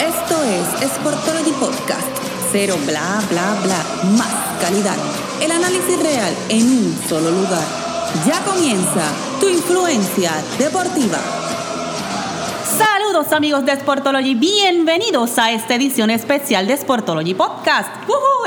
Esto es Sportology Podcast. Cero bla bla bla. Más calidad. El análisis real en un solo lugar. Ya comienza tu influencia deportiva. Saludos amigos de Sportology, bienvenidos a esta edición especial de Sportology Podcast.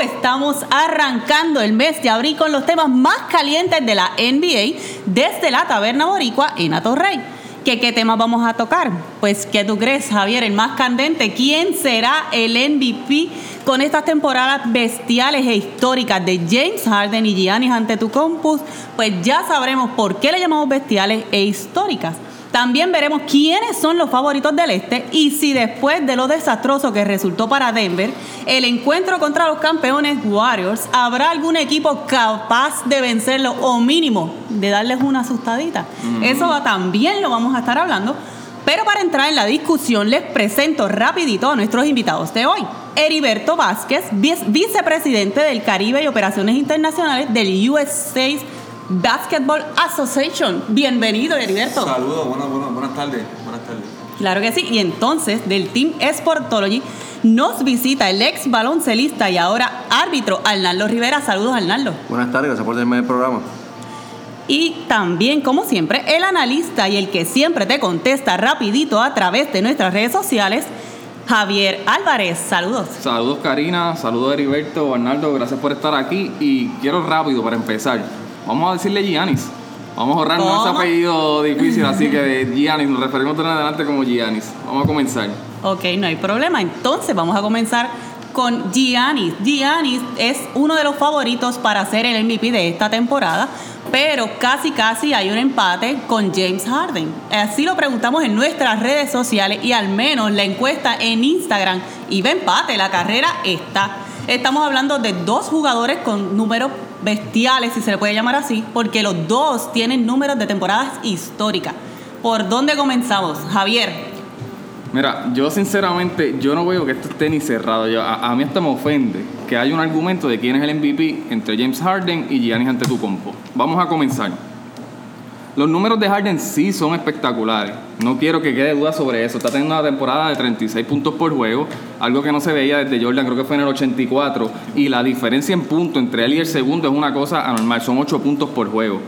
Estamos arrancando el mes de abril con los temas más calientes de la NBA desde la Taberna Boricua en Atorrey. ¿Qué, ¿Qué temas vamos a tocar? Pues, ¿qué tú crees, Javier? El más candente. ¿Quién será el MVP con estas temporadas bestiales e históricas de James Harden y Giannis ante tu compus? Pues ya sabremos por qué le llamamos bestiales e históricas. También veremos quiénes son los favoritos del este y si después de lo desastroso que resultó para Denver, el encuentro contra los campeones Warriors, habrá algún equipo capaz de vencerlo o mínimo de darles una asustadita. Eso también lo vamos a estar hablando. Pero para entrar en la discusión les presento rapidito a nuestros invitados de hoy. Heriberto Vázquez, vicepresidente del Caribe y Operaciones Internacionales del USA Basketball Association. Bienvenido, Heriberto. Saludos, buenas, buenas, buenas tardes. Buenas tardes. Claro que sí. Y entonces, del Team Sportology, nos visita el ex baloncelista y ahora árbitro Arnaldo Rivera. Saludos, Arnaldo. Buenas tardes, gracias por tenerme el programa. Y también, como siempre, el analista y el que siempre te contesta rapidito a través de nuestras redes sociales, Javier Álvarez. Saludos. Saludos, Karina. Saludos, Heriberto, Arnaldo. Gracias por estar aquí. Y quiero rápido para empezar Vamos a decirle Giannis. Vamos a ahorrarnos ese apellido difícil, así que de Giannis, nos referimos de adelante como Giannis. Vamos a comenzar. Ok, no hay problema. Entonces vamos a comenzar con Giannis. Giannis es uno de los favoritos para ser el MVP de esta temporada, pero casi casi hay un empate con James Harden. Así lo preguntamos en nuestras redes sociales y al menos la encuesta en Instagram y ve empate, la carrera está. Estamos hablando de dos jugadores con números bestiales, si se le puede llamar así, porque los dos tienen números de temporadas históricas. ¿Por dónde comenzamos, Javier? Mira, yo sinceramente, yo no veo que esto esté ni cerrado. a, mí hasta me ofende que haya un argumento de quién es el MVP entre James Harden y Giannis Antetokounmpo. Vamos a comenzar. Los números de Harden sí son espectaculares. No quiero que quede duda sobre eso. Está teniendo una temporada de 36 puntos por juego, algo que no se veía desde Jordan, creo que fue en el 84. Y la diferencia en puntos entre él y el segundo es una cosa anormal, son 8 puntos por juego.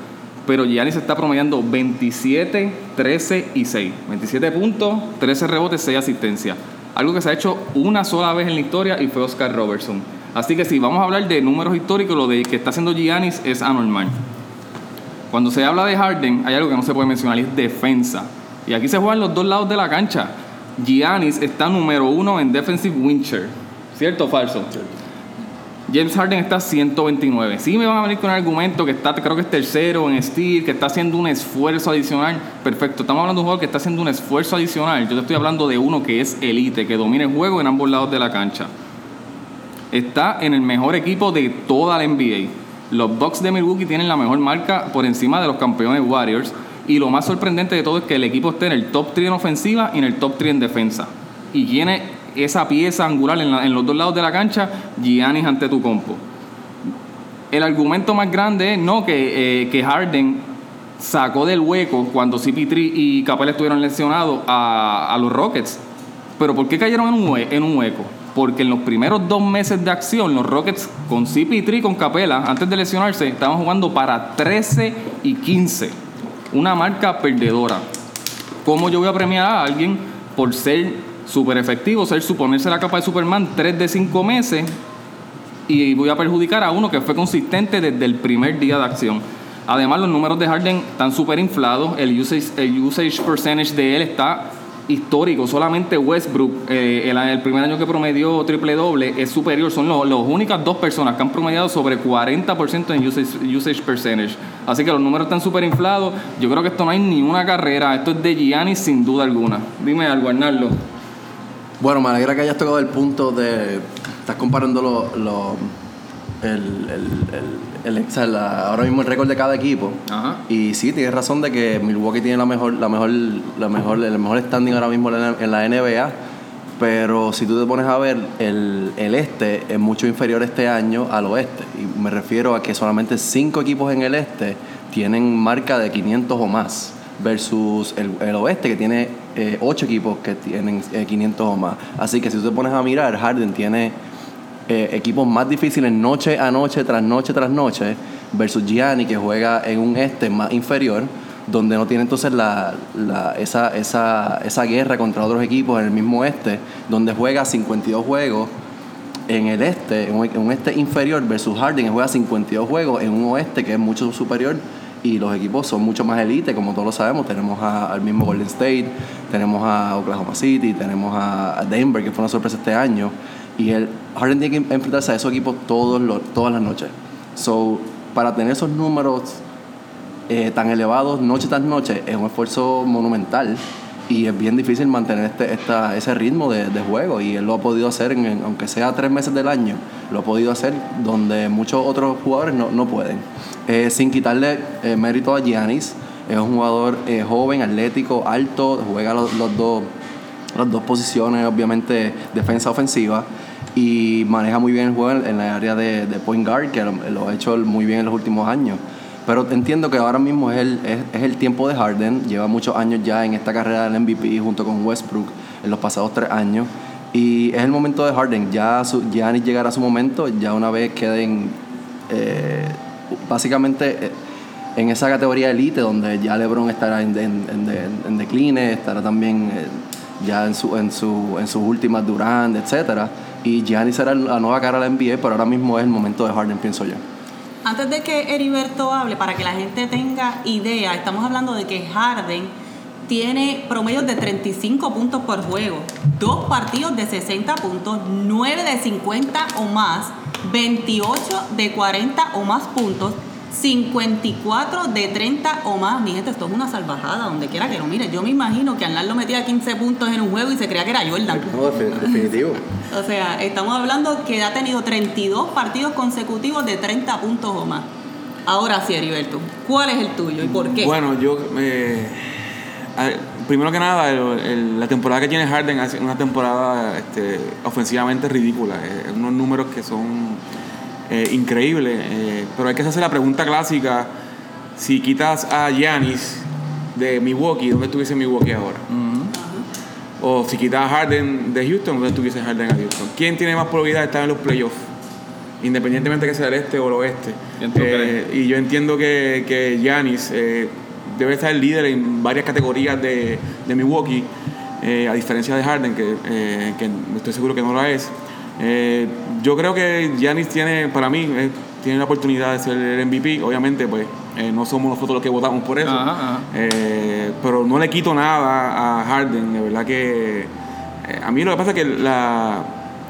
Pero Giannis está promediando 27, 13 y 6. 27 puntos, 13 rebotes, 6 asistencias. Algo que se ha hecho una sola vez en la historia y fue Oscar Robertson. Así que si vamos a hablar de números históricos, lo de que está haciendo Giannis es anormal. Cuando se habla de Harden, hay algo que no se puede mencionar y es defensa. Y aquí se juegan los dos lados de la cancha. Giannis está número uno en defensive win ¿Cierto o falso? James Harden está 129. Sí me van a venir con un argumento que está, creo que es tercero en Steel, que está haciendo un esfuerzo adicional. Perfecto, estamos hablando de un jugador que está haciendo un esfuerzo adicional. Yo te estoy hablando de uno que es elite, que domina el juego en ambos lados de la cancha. Está en el mejor equipo de toda la NBA. Los Bucks de Milwaukee tienen la mejor marca por encima de los campeones Warriors. Y lo más sorprendente de todo es que el equipo esté en el top 3 en ofensiva y en el top 3 en defensa. Y tiene esa pieza angular en, los dos lados de la cancha, Giannis ante tu compo. El argumento más grande es no que, eh, que Harden sacó del hueco cuando CP3 y Capela estuvieron lesionados a, los Rockets. Pero ¿por qué cayeron en un hueco? Porque en los primeros dos meses de acción, los Rockets con CP3 y con Capela, antes de lesionarse, estaban jugando para 13 y 15. Una marca perdedora. ¿Cómo yo voy a premiar a alguien por ser súper efectivo, ser suponerse la capa de Superman 3 de 5 meses y voy a perjudicar a uno que fue consistente desde el primer día de acción? Además, los números de Harden están súper inflados, el usage percentage de él está histórico. Solamente Westbrook, eh, el, primer año que promedió triple doble, es superior. Son las únicas dos personas que han promediado sobre 40% en usage, usage percentage. Así que los números están súper inflados. Yo creo que esto no hay ni una carrera. Esto es de Gianni sin duda alguna. Dime algo, Arnaldo. Bueno, me alegra que hayas tocado el punto de. Estás comparando los. El, el, ahora mismo el récord de cada equipo. Y sí, tienes razón de que Milwaukee tiene la mejor, la mejor, la mejor, el mejor standing ahora mismo en la NBA. Pero si tú te pones a ver, el, el este es mucho inferior este año al oeste. Y me refiero a que solamente cinco equipos en el este tienen marca de 500 o más. versus el, oeste que tiene eh, ocho equipos que tienen 500 o más. Así que si tú te pones a mirar, Harden tiene equipos más difíciles noche a noche, tras noche, tras noche, versus Gianni que juega en un este más inferior donde no tiene entonces la, esa, esa, esa, guerra contra otros equipos en el mismo este, donde juega 52 juegos en el este, en un, este inferior versus Harden, que juega 52 juegos en un oeste que es mucho superior y los equipos son mucho más elite, como todos lo sabemos. Tenemos al mismo Golden State, tenemos a Oklahoma City, tenemos a, Denver, que fue una sorpresa este año. Y el Harden tiene que enfrentarse a esos equipos todos los, todas las noches. So, para tener esos números eh, tan elevados noche tras noche es un esfuerzo monumental y es bien difícil mantener este, esta, ese ritmo de, juego y él lo ha podido hacer, en, aunque sea tres meses del año, lo ha podido hacer donde muchos otros jugadores no, pueden. Eh, sin quitarle eh, mérito a Giannis, es un jugador joven, atlético, alto, juega los, dos, las dos posiciones, obviamente defensa ofensiva y maneja muy bien el juego en, la área de, de point guard, que lo ha hecho muy bien en los últimos años. Pero entiendo que ahora mismo es el, es, el tiempo de Harden. Lleva muchos años ya en esta carrera del MVP junto con Westbrook en los pasados tres años. Y es el momento de Harden. Ya Giannis llegará su momento, ya una vez queden eh, básicamente eh, en esa categoría elite donde ya LeBron estará en, en, decline, estará también eh, ya en, su, en, su, en sus últimas Durant, etc. Y Giannis será la nueva cara de la NBA, pero ahora mismo es el momento de Harden, pienso yo. Antes de que Heriberto hable, para que la gente tenga idea, estamos hablando de que Harden tiene promedios de 35 puntos por juego, dos partidos de 60 puntos, 9 de 50 o más, 28 de 40 o más puntos 54 de 30 o más. Mi gente, esto es una salvajada, donde quiera que lo mire. Yo me imagino que Arnaldo metía 15 puntos en un juego y se creía que era Jordan. No, definitivo. o sea, estamos hablando que ha tenido 32 partidos consecutivos de 30 puntos o más. Ahora sí, Heriberto, ¿cuál es el tuyo y por qué? Bueno, yo... Eh, primero que nada, la temporada que tiene Harden es una temporada este, ofensivamente ridícula. Eh, unos números que son eh, increíble. Eh, pero hay que hacerse la pregunta clásica: si quitas a Giannis de Milwaukee, ¿dónde estuviese Milwaukee ahora? O si quitas a Harden de Houston, ¿dónde estuviese Harden a Houston? ¿Quién tiene más probabilidad de estar en los playoffs? Independientemente que sea el este o el oeste. Eh, y yo entiendo que, que Giannis debe estar el líder en varias categorías de, de Milwaukee, a diferencia de Harden, que, que estoy seguro que no lo es. Eh, yo creo que Giannis tiene, para mí, eh, tiene la oportunidad de ser el MVP. Obviamente, pues eh, no somos nosotros los que votamos por eso. pero no le quito nada a Harden. De verdad que a mí lo que pasa es que la,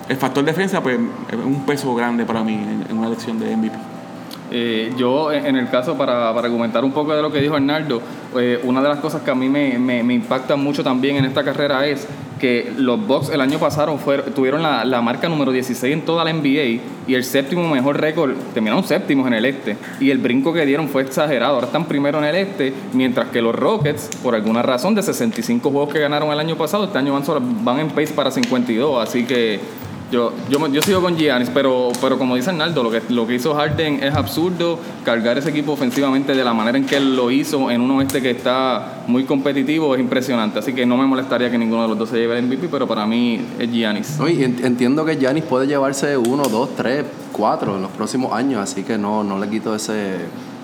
el factor defensa pues, es un peso grande para mí en, una elección de MVP. yo, en el caso, para, para, argumentar un poco de lo que dijo Arnaldo, una de las cosas que a mí me, me, me impactan mucho también en esta carrera es que los Bucks el año pasado tuvieron la, marca número 16 en toda la NBA y el séptimo mejor récord, terminaron séptimos en el este. Y el brinco que dieron fue exagerado. Ahora están primero en el este, mientras que los Rockets, por alguna razón, de 65 juegos que ganaron el año pasado, este año van, van en pace para 52. Así que yo, yo, yo sigo con Giannis, pero, pero como dice Arnaldo, lo que, lo que hizo Harden es absurdo. Cargar ese equipo ofensivamente de la manera en que él lo hizo en un oeste que está muy competitivo es impresionante. Así que no me molestaría que ninguno de los dos se lleve el MVP, pero para mí es Giannis. entiendo que Giannis puede llevarse uno, dos, tres, cuatro en los próximos años, así que no, no le quito ese,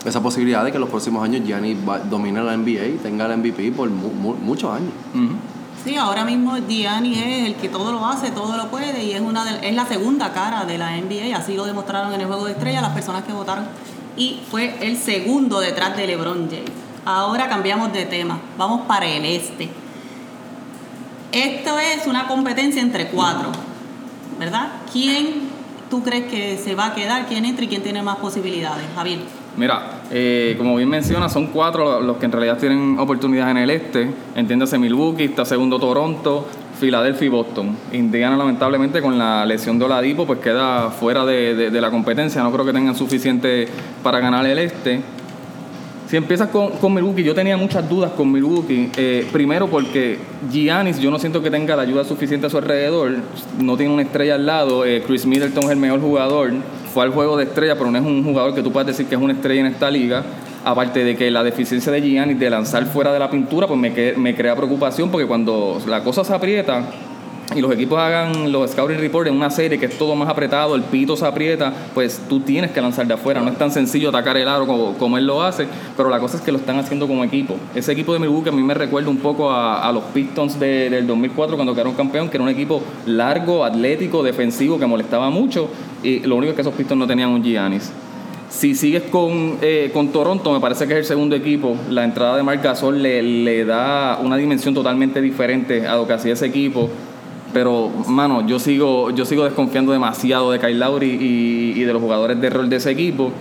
esa posibilidad de que en los próximos años Giannis domine la NBA y tenga el MVP por muchos años. Sí, ahora mismo Gianni es el que todo lo hace, todo lo puede y es una es la segunda cara de la NBA, así lo demostraron en el juego de estrella las personas que votaron y fue el segundo detrás de LeBron James. Ahora cambiamos de tema, vamos para el este. Esto es una competencia entre cuatro, ¿verdad? ¿Quién tú crees que se va a quedar? ¿Quién entra y quién tiene más posibilidades? Javier. Mira, eh, como bien menciona, son cuatro los que en realidad tienen oportunidades en el este. Entiéndase Milwaukee, está segundo Toronto, Filadelfia y Boston. Indiana, lamentablemente, con la lesión de Oladipo, pues queda fuera de, la competencia. No creo que tengan suficiente para ganar el este. Si empiezas con, con, Milwaukee, yo tenía muchas dudas con Milwaukee. Eh, primero porque Giannis, yo no siento que tenga la ayuda suficiente a su alrededor. No tiene una estrella al lado. Eh, Chris Middleton es el mejor jugador fue al juego de estrella, pero no es un jugador que tú puedas decir que es una estrella en esta liga. Aparte de que la deficiencia de Giannis de lanzar fuera de la pintura, pues me, me crea preocupación porque cuando la cosa se aprieta, y los equipos hagan los scouting report en una serie que es todo más apretado, el pito se aprieta, pues tú tienes que lanzar de afuera. No es tan sencillo atacar el aro como, él lo hace, pero la cosa es que lo están haciendo como equipo. Ese equipo de Milwaukee a mí me recuerda un poco a, los Pistons del 2004 cuando quedaron campeón, que era un equipo largo, atlético, defensivo, que molestaba mucho. Y lo único es que esos Pistons no tenían un Giannis. Si sigues con, eh, con Toronto, me parece que es el segundo equipo. La entrada de Marc Gasol le, le da una dimensión totalmente diferente a lo que hacía ese equipo pero, mano, yo sigo, yo sigo desconfiando demasiado de Kyle Lowry y, de los jugadores de rol de ese equipo.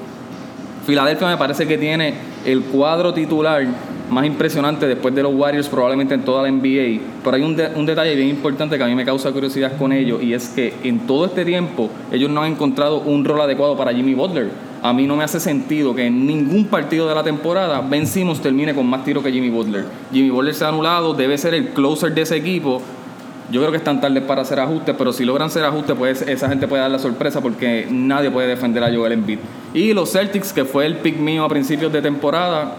Filadelfia me parece que tiene el cuadro titular más impresionante después de los Warriors probablemente en toda la NBA. Pero hay un, un, detalle bien importante que a mí me causa curiosidad con ellos y es que en todo este tiempo ellos no han encontrado un rol adecuado para Jimmy Butler. A mí no me hace sentido que en ningún partido de la temporada Ben Simmons termine con más tiros que Jimmy Butler. Jimmy Butler se ha anulado, debe ser el closer de ese equipo yo creo que están tarde para hacer ajustes, pero si logran hacer ajustes, pues esa gente puede dar la sorpresa porque nadie puede defender a Joel Embiid. Y los Celtics, que fue el pick mío a principios de temporada,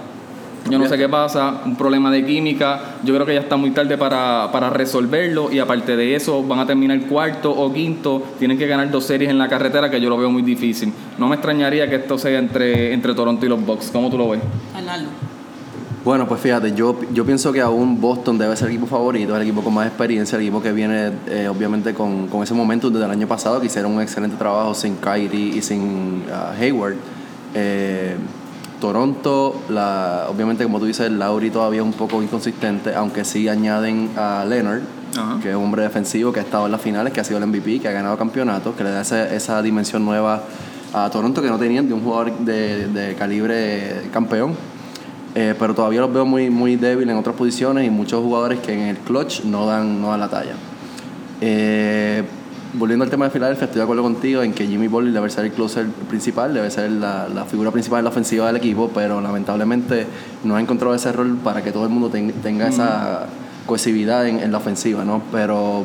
yo no sé qué pasa, un problema de química, yo creo que ya está muy tarde para, para resolverlo y aparte de eso van a terminar cuarto o quinto, tienen que ganar dos series en la carretera que yo lo veo muy difícil. No me extrañaría que esto sea entre, entre Toronto y los Bucks, ¿cómo tú lo ves? Bueno, pues fíjate, yo, yo pienso que aún Boston debe ser el equipo favorito, el equipo con más experiencia, el equipo que viene eh, obviamente con, ese momento desde el año pasado, que hicieron un excelente trabajo sin Kyrie y sin uh, Hayward. Eh, Toronto, la, obviamente como tú dices, Lauri todavía es un poco inconsistente, aunque sí añaden a Leonard, que es un hombre defensivo que ha estado en las finales, que ha sido el MVP, que ha ganado campeonatos, que le da esa, esa dimensión nueva a Toronto que no tenían de un jugador de, de calibre campeón. Eh, pero todavía los veo muy, muy débiles en otras posiciones y muchos jugadores que en el clutch no dan, no dan la talla. Eh, volviendo al tema de Filadelfia, estoy de acuerdo contigo en que Jimmy Butler debe ser el closer principal, debe ser la, la, figura principal en la ofensiva del equipo, pero lamentablemente no ha encontrado ese rol para que todo el mundo tenga esa cohesividad en, en, la ofensiva, ¿no? Pero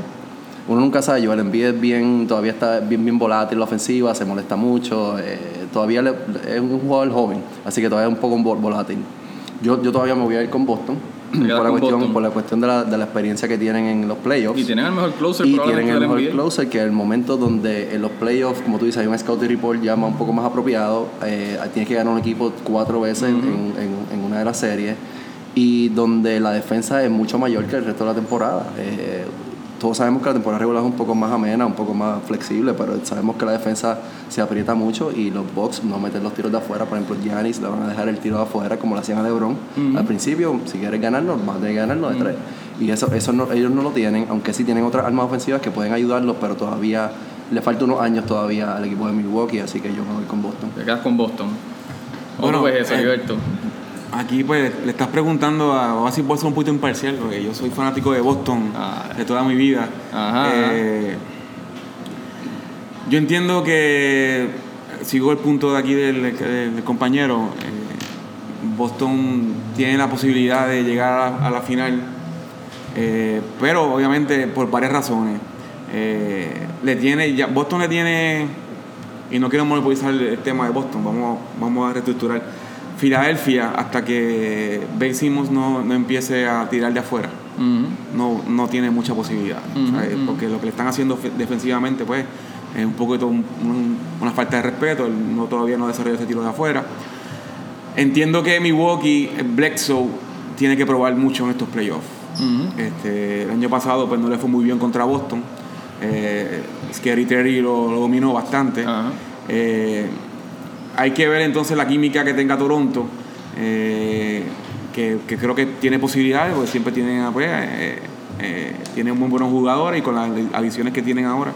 uno nunca sabe, Joel Embiid es bien, todavía está bien, bien volátil en la ofensiva, se molesta mucho, eh, todavía es un jugador joven, así que todavía es un poco volátil. Yo, yo todavía me voy a ir con Boston. Por la, cuestión, por la cuestión de la, de la experiencia que tienen en los playoffs. Y tienen el mejor closer. Y tienen el mejor closer que el momento donde en los playoffs, como tú dices, hay un scouting report ya un poco más apropiado. Eh, tienes que ganar un equipo cuatro veces en, en, una de las series. Y donde la defensa es mucho mayor que el resto de la temporada. Eh, todos sabemos que la temporada regular es un poco más amena, un poco más flexible, pero sabemos que la defensa se aprieta mucho y los Bucks no meten los tiros de afuera. Por ejemplo, Giannis le van a dejar el tiro de afuera como lo hacían a LeBron. Al principio, si quieres ganarnos, vas a tener que ganarnos de tres. Y eso, eso no, ellos no lo tienen, aunque sí tienen otras armas ofensivas que pueden ayudarlos, pero todavía le falta unos años todavía al equipo de Milwaukee, así que yo me voy con Boston. Te quedas con Boston. Bueno, pues eso, eh, Aquí pues le estás preguntando a, a ver si puedo ser un poquito imparcial, porque yo soy fanático de Boston ah. de toda mi vida. Eh, yo entiendo que, sigo el punto de aquí del, compañero, eh, Boston tiene la posibilidad de llegar a, la final, eh, pero obviamente por varias razones. le tiene, ya, Boston le tiene, y no quiero monopolizar el, tema de Boston, vamos, vamos a reestructurar Filadelfia, hasta que Ben Simmons no, no, empiece a tirar de afuera, no, no tiene mucha posibilidad. Porque lo que le están haciendo defensivamente, pues, es un poquito una falta de respeto. no, todavía no desarrolla ese tiro de afuera. Entiendo que Milwaukee, Bledsoe, tiene que probar mucho en estos playoffs. este, el año pasado pues, no le fue muy bien contra Boston. Eh, Scary Terry lo, dominó bastante hay que ver entonces la química que tenga Toronto, eh, que, creo que tiene posibilidades, porque siempre tienen, pues, eh, eh, tienen muy buenos jugadores y con las adiciones que tienen ahora.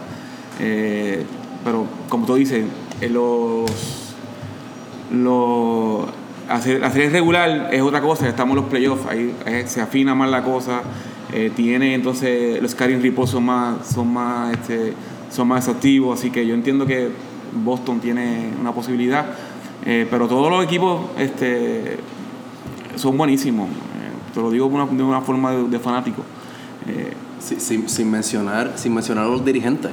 pero como tú dices, los, los hacer, hacer regular es otra cosa, estamos en los playoffs, ahí se afina más la cosa, tiene entonces los scaring reports son más, son más, este, son más activos, así que yo entiendo que Boston tiene una posibilidad. Eh, pero todos los equipos este, son buenísimos. Eh, te lo digo de una, forma de, fanático. Eh, sin, mencionar, sin mencionar a los dirigentes.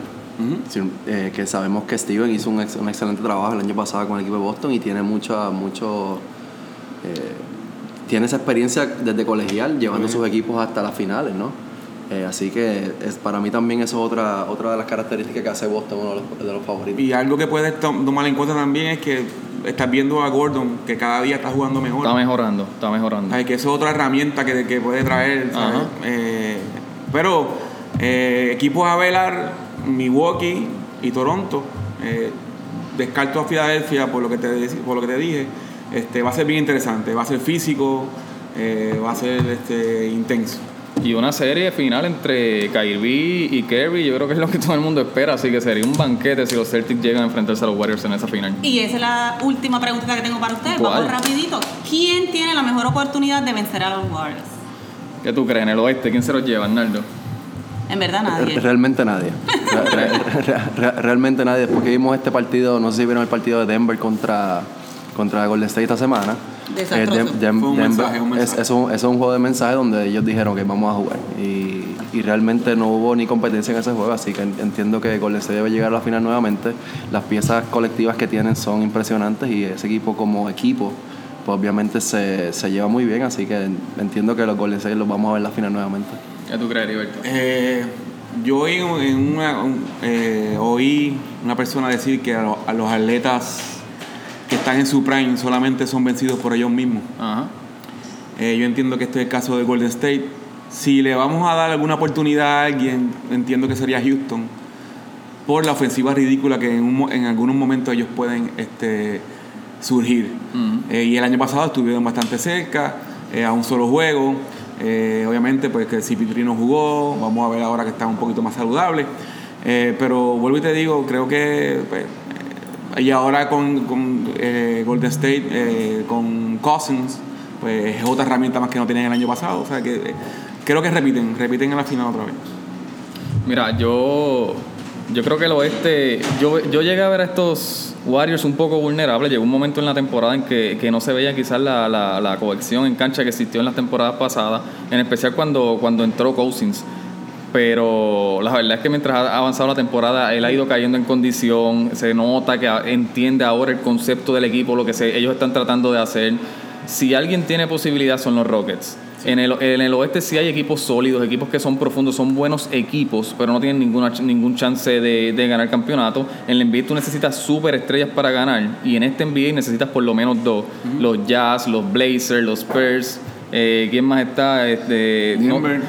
que sabemos que Steven hizo un, excelente trabajo el año pasado con el equipo de Boston y tiene mucho, mucho tiene esa experiencia desde colegial, llevando sus equipos hasta las finales, ¿no? Eh, así que es, para mí también eso es otra, otra de las características que hace Boston uno de los, favoritos. Y algo que puedes tomar en cuenta también es que estás viendo a Gordon que cada día está jugando mejor. Está mejorando, está mejorando. que eso es otra herramienta que, que puede traer. Eh, pero eh, equipos a velar, Milwaukee y Toronto, descarto a Filadelfia por lo que te, por lo que te dije, este, va a ser bien interesante, va a ser físico, va a ser este, intenso. Y una serie final entre Kyrie y Kerry, yo creo que es lo que todo el mundo espera, así que sería un banquete si los Celtics llegan a enfrentarse a los Warriors en esa final. Y esa es la última pregunta que tengo para ustedes. Vamos rapidito. ¿Quién tiene la mejor oportunidad de vencer a los Warriors? ¿Qué tú crees? ¿En el oeste? ¿Quién se los lleva, Arnaldo? En verdad nadie. Realmente nadie. realmente nadie. Porque vimos este partido, no sé si vieron el partido de Denver contra, contra Golden State esta semana es, es, un, es, un, juego de mensaje donde ellos dijeron que vamos a jugar. Y, y, realmente no hubo ni competencia en ese juego, así que entiendo que Golden State debe llegar a la final nuevamente. Las piezas colectivas que tienen son impresionantes y ese equipo como equipo, pues obviamente se, se lleva muy bien, así que entiendo que los Golden State los vamos a ver en la final nuevamente. ¿Qué tú crees, Heriberto? Eh, yo oí, en una, eh, oí una persona decir que a los atletas que están en su prime solamente son vencidos por ellos mismos. Eh, yo entiendo que este es el caso de Golden State. Si le vamos a dar alguna oportunidad a alguien, entiendo que sería Houston, por la ofensiva ridícula que en, algunos momentos ellos pueden este, surgir. Eh, y el año pasado estuvieron bastante cerca, eh, a un solo juego. obviamente, pues que si no jugó, vamos a ver ahora que está un poquito más saludable. pero vuelvo y te digo, creo que pues, y ahora con, con eh, Golden State, eh, con Cousins, pues es otra herramienta más que no tenían el año pasado. O sea que eh, creo que repiten, repiten en la final otra vez. Mira, yo, yo creo que el oeste. Yo, yo llegué a ver a estos Warriors un poco vulnerables. Llegó un momento en la temporada en que, que no se veía quizás la, la, la, cohesión en cancha que existió en las temporadas pasadas, en especial cuando, cuando entró Cousins pero la verdad es que mientras ha avanzado la temporada, él ha ido cayendo en condición, se nota que entiende ahora el concepto del equipo, lo que ellos están tratando de hacer. Si alguien tiene posibilidad son los Rockets. En, el, en el oeste sí hay equipos sólidos, equipos que son profundos, son buenos equipos, pero no tienen ninguna, ningún chance de, de ganar campeonato. En el NBA tú necesitas super estrellas para ganar y en este NBA necesitas por lo menos dos. Los Jazz, los Blazers, los Spurs. Eh, ¿Quién más está? Este, Denver.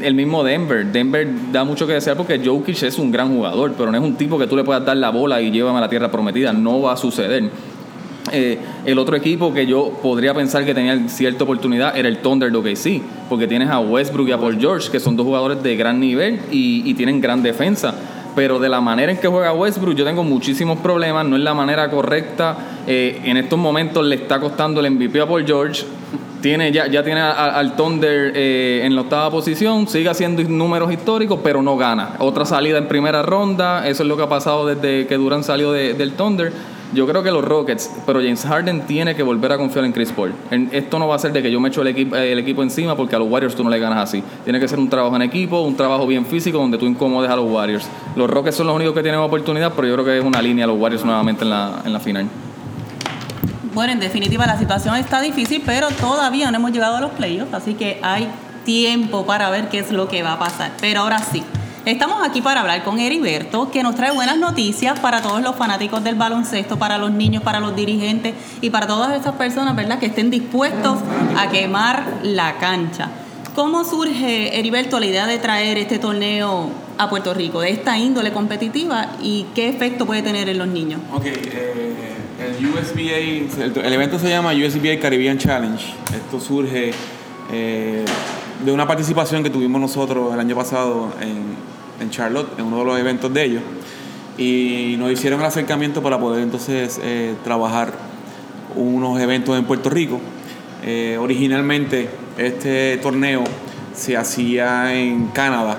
el mismo Denver. Denver da mucho que desear porque Jokic es un gran jugador, pero no es un tipo que tú le puedas dar la bola y llévame a la tierra prometida. No va a suceder. Eh, el otro equipo que yo podría pensar que tenía cierta oportunidad era el Thunder de OKC, porque tienes a Westbrook y a Paul George, que son dos jugadores de gran nivel y, tienen gran defensa. Pero de la manera en que juega Westbrook, yo tengo muchísimos problemas, no es la manera correcta. Eh, en estos momentos le está costando el MVP a Paul George tiene, ya, ya tiene al Thunder eh, en la octava posición, sigue haciendo números históricos, pero no gana. Otra salida en primera ronda, eso es lo que ha pasado desde que Durant salió del Thunder. Yo creo que los Rockets, pero James Harden tiene que volver a confiar en Chris Paul. esto no va a ser de que yo me echo el equipo, encima porque a los Warriors tú no le ganas así. Tiene que ser un trabajo en equipo, un trabajo bien físico donde tú incomodes a los Warriors. Los Rockets son los únicos que tienen oportunidad, pero yo creo que es una línea a los Warriors nuevamente en la, en la final. Bueno, en definitiva la situación está difícil, pero todavía no hemos llegado a los playoffs, así que hay tiempo para ver qué es lo que va a pasar. Pero ahora sí, estamos aquí para hablar con Heriberto, que nos trae buenas noticias para todos los fanáticos del baloncesto, para los niños, para los dirigentes y para todas esas personas, ¿verdad?, que estén dispuestos a quemar la cancha. ¿Cómo surge, Heriberto, la idea de traer este torneo a Puerto Rico, de esta índole competitiva y qué efecto puede tener en los niños? Ok, eh el USBA, el, evento se llama USBA Caribbean Challenge. Esto surge eh, de una participación que tuvimos nosotros el año pasado en, Charlotte, en uno de los eventos de ellos. Y nos hicieron el acercamiento para poder entonces eh, trabajar unos eventos en Puerto Rico. Eh, originalmente este torneo se hacía en Canadá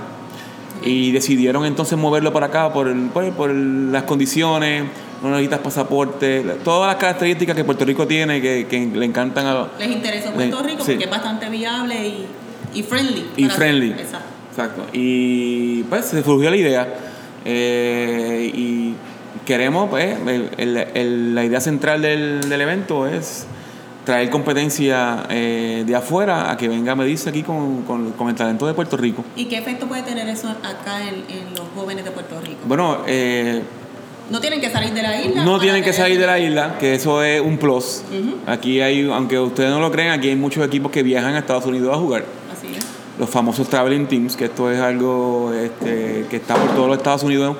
y decidieron entonces moverlo para acá por, por, por las condiciones, no necesitas pasaporte, todas las características que Puerto Rico tiene que, que le encantan a los... Les interesa Puerto Rico porque es bastante viable y, y friendly. Y friendly. Exacto. Exacto. Y pues se surgió la idea eh, y queremos, pues, el, el, la idea central del, del evento es traer competencia eh, de afuera a que venga a medirse aquí con, con, el talento de Puerto Rico. ¿Y qué efecto puede tener eso acá en, en los jóvenes de Puerto Rico? Bueno, eh, no tienen que salir de la isla. No tienen que salir de la isla, que eso es un plus. Aquí hay, aunque ustedes no lo crean, aquí hay muchos equipos que viajan a Estados Unidos a jugar. Así es. Los famosos traveling teams, que esto es algo este, que está por todos los Estados Unidos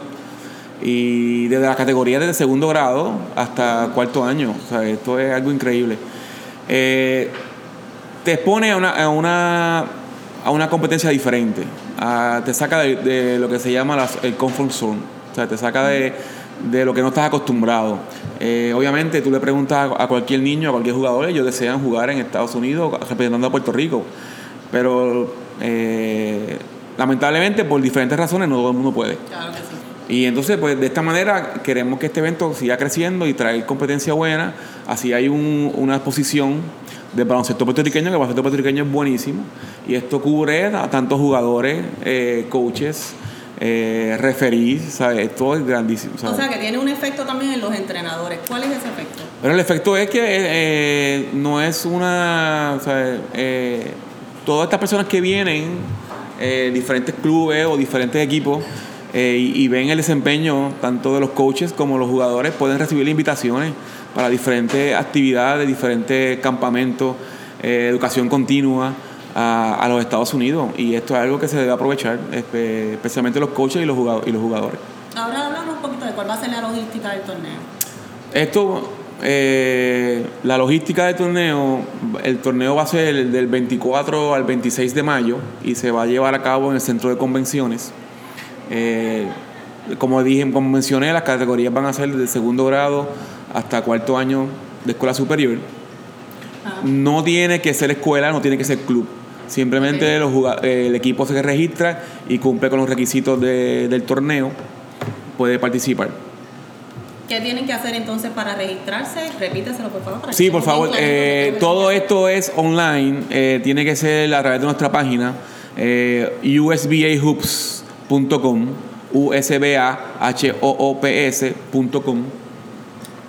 y desde la categoría desde segundo grado hasta cuarto año. O sea, esto es algo increíble. Eh, te expone a una, a una, a una competencia diferente. te saca de, lo que se llama el comfort zone. O sea, te saca de, de lo que no estás acostumbrado. Eh, obviamente tú le preguntas a cualquier niño, a cualquier jugador, ellos desean jugar en Estados Unidos representando a Puerto Rico. Pero eh, lamentablemente por diferentes razones no todo el mundo puede. Claro que sí. Y entonces, pues de esta manera queremos que este evento siga creciendo y traiga competencia buena. Así hay una exposición de baloncesto puertorriqueño, que el baloncesto puertorriqueño es buenísimo. Y esto cubre a tantos jugadores, eh, coaches, eh, referís, ¿sabes? Esto es grandísimo. O sea, que tiene un efecto también en los entrenadores. ¿Cuál es ese efecto? Pero el efecto es que eh, no es una. Eh, todas estas personas que vienen, diferentes clubes o diferentes equipos, eh, y, ven el desempeño tanto de los coaches como los jugadores, pueden recibir invitaciones para diferentes actividades, diferentes campamentos, eh, educación continua a, los Estados Unidos. Y esto es algo que se debe aprovechar, especialmente los coaches y los, jugadores, y los jugadores. Ahora hablamos un poquito de cuál va a ser la logística del torneo. Esto, eh, la logística del torneo, el torneo va a ser del 24 al 26 de mayo y se va a llevar a cabo en el centro de convenciones. Eh, como dije, como mencioné, las categorías van a ser de segundo grado hasta cuarto año de escuela superior. Ah. No tiene que ser escuela, no tiene que ser club. Simplemente el equipo se registra y cumple con los requisitos del torneo, puede participar. ¿Qué tienen que hacer entonces para registrarse? Repíteselo, por favor. sí, por favor. Eh, todo esto es online. Eh, tiene que ser a través de nuestra página, USB Hoops .com, usbahoops.com.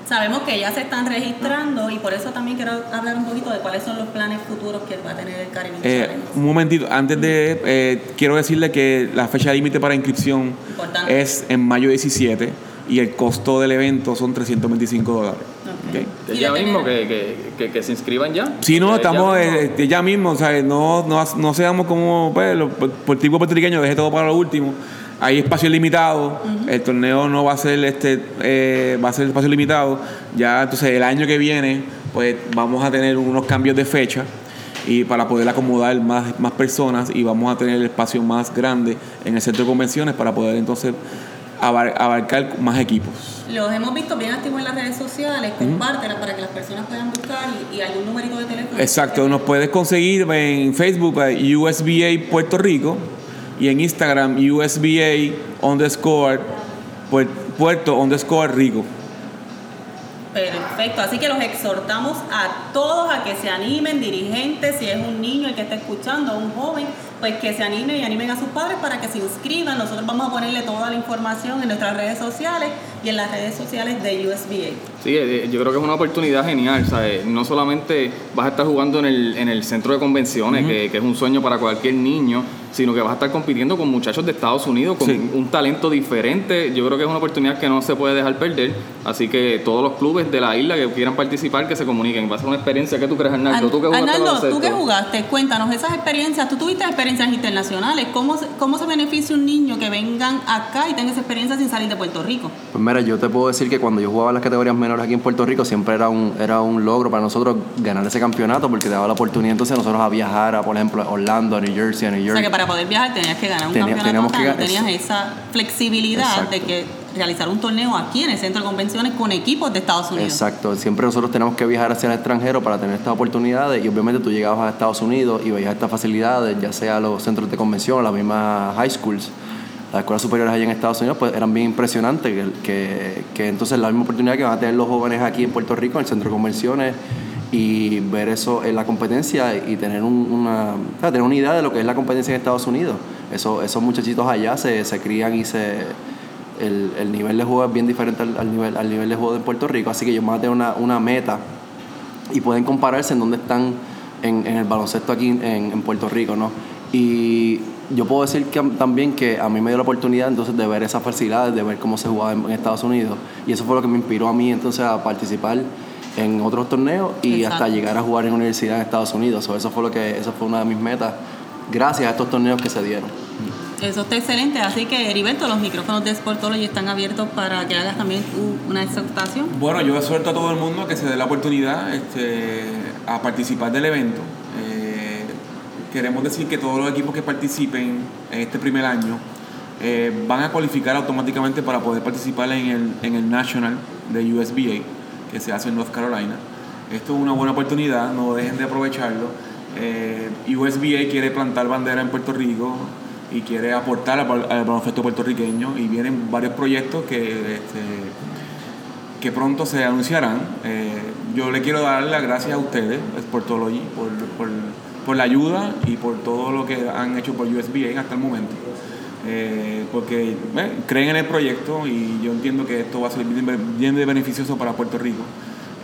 Sabemos que ya se están registrando y por eso también quiero hablar un poquito de cuáles son los planes futuros que va a tener el Caribbean eh, Un momentito, antes de, eh, quiero decirle que la fecha límite para inscripción es en mayo 17 y el costo del evento son 325 dólares. ya mismo que, que, se inscriban ya? Sí, no, estamos eh, ya, mismo, o sea, no, no, no seamos como pues, por tipo puertorriqueño, deje todo para lo último. Hay espacio limitado, el torneo no va a ser este eh, va a ser espacio limitado. Ya entonces el año que viene, pues vamos a tener unos cambios de fecha y para poder acomodar más, más personas y vamos a tener el espacio más grande en el centro de convenciones para poder entonces abarcar más equipos. Los hemos visto bien activos en las redes sociales, compártela para que las personas puedan buscar y, hay un numerito de teléfono. Exacto, nos puedes conseguir en Facebook USBA Puerto Rico y en Instagram USBA underscore Puerto underscore Rico. Perfecto, así que los exhortamos a todos a que se animen, dirigentes, si es un niño el que está escuchando, un joven, pues que se animen y animen a sus padres para que se inscriban. Nosotros vamos a ponerle toda la información en nuestras redes sociales y en las redes sociales de USBA. Sí, eh, yo creo que es una oportunidad genial, ¿sabes? No solamente vas a estar jugando en el, en el centro de convenciones, que, que, es un sueño para cualquier niño, sino que vas a estar compitiendo con muchachos de Estados Unidos con un talento diferente. Yo creo que es una oportunidad que no se puede dejar perder. Así que todos los clubes de la isla que quieran participar, que se comuniquen. Va a ser una experiencia. que tú crees, Arnaldo? ¿Tú que jugaste Arnaldo, tú que jugaste, cuéntanos esas experiencias. Tú tuviste experiencias internacionales. ¿Cómo, ¿Cómo se beneficia un niño que vengan acá y tenga esa experiencia sin salir de Puerto Rico? Pues mira, yo te puedo decir que cuando yo jugaba en las categorías menores aquí en Puerto Rico, siempre era un, era un logro para nosotros ganar ese campeonato porque te daba la oportunidad entonces nosotros a viajar a, por ejemplo, Orlando, a New Jersey, a New York. O sea que para poder viajar tenías que ganar un campeonato tenías esa flexibilidad de que realizar un torneo aquí en el centro de convenciones con equipos de Estados Unidos. Exacto, siempre nosotros tenemos que viajar hacia el extranjero para tener estas oportunidades y obviamente tú llegabas a Estados Unidos y veías estas facilidades, ya sea los centros de convención, las mismas high schools, las escuelas superiores allá en Estados Unidos, pues eran bien impresionantes, que, que, entonces la misma oportunidad que van a tener los jóvenes aquí en Puerto Rico, en el centro de convenciones, y ver eso en la competencia y tener, una, tener una idea de lo que es la competencia en Estados Unidos. Eso, esos muchachitos allá se, se crían y se, el, el, nivel de juego es bien diferente al, nivel, al nivel de juego de Puerto Rico, así que me voy a tener una, una meta y pueden compararse en dónde están en, el baloncesto aquí en, en, Puerto Rico, ¿no? Y yo puedo decir que, también que a mí me dio la oportunidad entonces de ver esas facilidades, de ver cómo se jugaba en, Estados Unidos. Y eso fue lo que me inspiró a mí entonces a participar en otros torneos y hasta llegar a jugar en universidad en Estados Unidos. eso fue lo que, eso fue una de mis metas gracias a estos torneos que se dieron. Eso está excelente, así que Heriberto, los micrófonos de Sportology están abiertos para que hagas también una exhortación. Bueno, yo suelto a todo el mundo que se dé la oportunidad este, a participar del evento. Queremos decir que todos los equipos que participen en este primer año eh, van a cualificar automáticamente para poder participar en el, en el National de USBA, que se hace en North Carolina. Esto es una buena oportunidad, no dejen de aprovecharlo. Eh, USBA quiere plantar bandera en Puerto Rico y quiere aportar al, baloncesto puertorriqueño y vienen varios proyectos que, este, que pronto se anunciarán. Eh, yo le quiero dar las gracias a ustedes, Sportology, por, por, por, la ayuda y por todo lo que han hecho por USBA hasta el momento. Eh, porque eh, creen en el proyecto y yo entiendo que esto va a ser bien, de beneficioso para Puerto Rico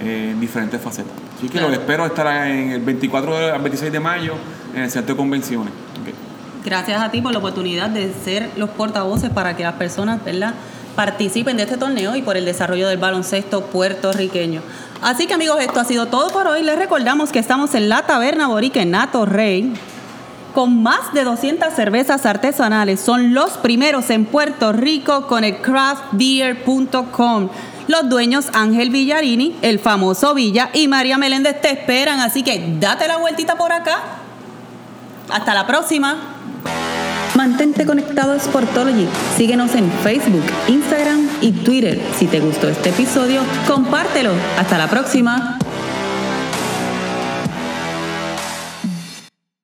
en diferentes facetas. Así que lo espero estar en el 24 al 26 de mayo en el Centro de Convenciones. Gracias a ti por la oportunidad de ser los portavoces para que las personas ¿verdad? participen de este torneo y por el desarrollo del baloncesto puertorriqueño. Así que amigos, esto ha sido todo por hoy. Les recordamos que estamos en la Taberna Borica en Nato Rey con más de 200 cervezas artesanales. Son los primeros en Puerto Rico con el craftbeer.com. Los dueños Ángel Villarini, el famoso Villa y María Meléndez te esperan, así que date la vueltita por acá. Hasta la próxima. Mantente conectado a Sportology. Síguenos en Facebook, Instagram y Twitter. Si te gustó este episodio, compártelo. Hasta la próxima.